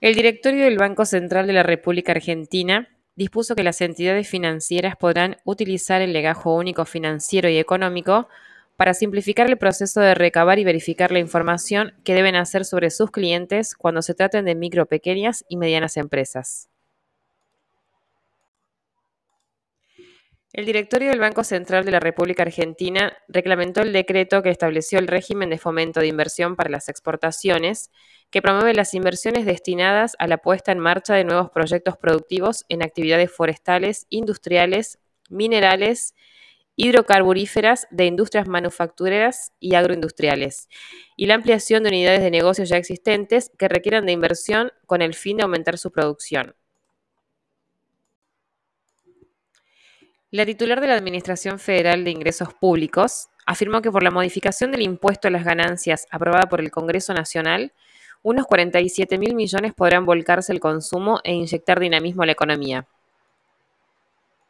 El directorio del Banco Central de la República Argentina dispuso que las entidades financieras podrán utilizar el legajo único financiero y económico para simplificar el proceso de recabar y verificar la información que deben hacer sobre sus clientes cuando se traten de micro, pequeñas y medianas empresas. El directorio del Banco Central de la República Argentina reglamentó el decreto que estableció el régimen de fomento de inversión para las exportaciones, que promueve las inversiones destinadas a la puesta en marcha de nuevos proyectos productivos en actividades forestales, industriales, minerales, hidrocarburíferas, de industrias manufactureras y agroindustriales, y la ampliación de unidades de negocios ya existentes que requieran de inversión con el fin de aumentar su producción. La titular de la Administración Federal de Ingresos Públicos afirmó que por la modificación del impuesto a las ganancias aprobada por el Congreso Nacional, unos 47 mil millones podrán volcarse al consumo e inyectar dinamismo a la economía.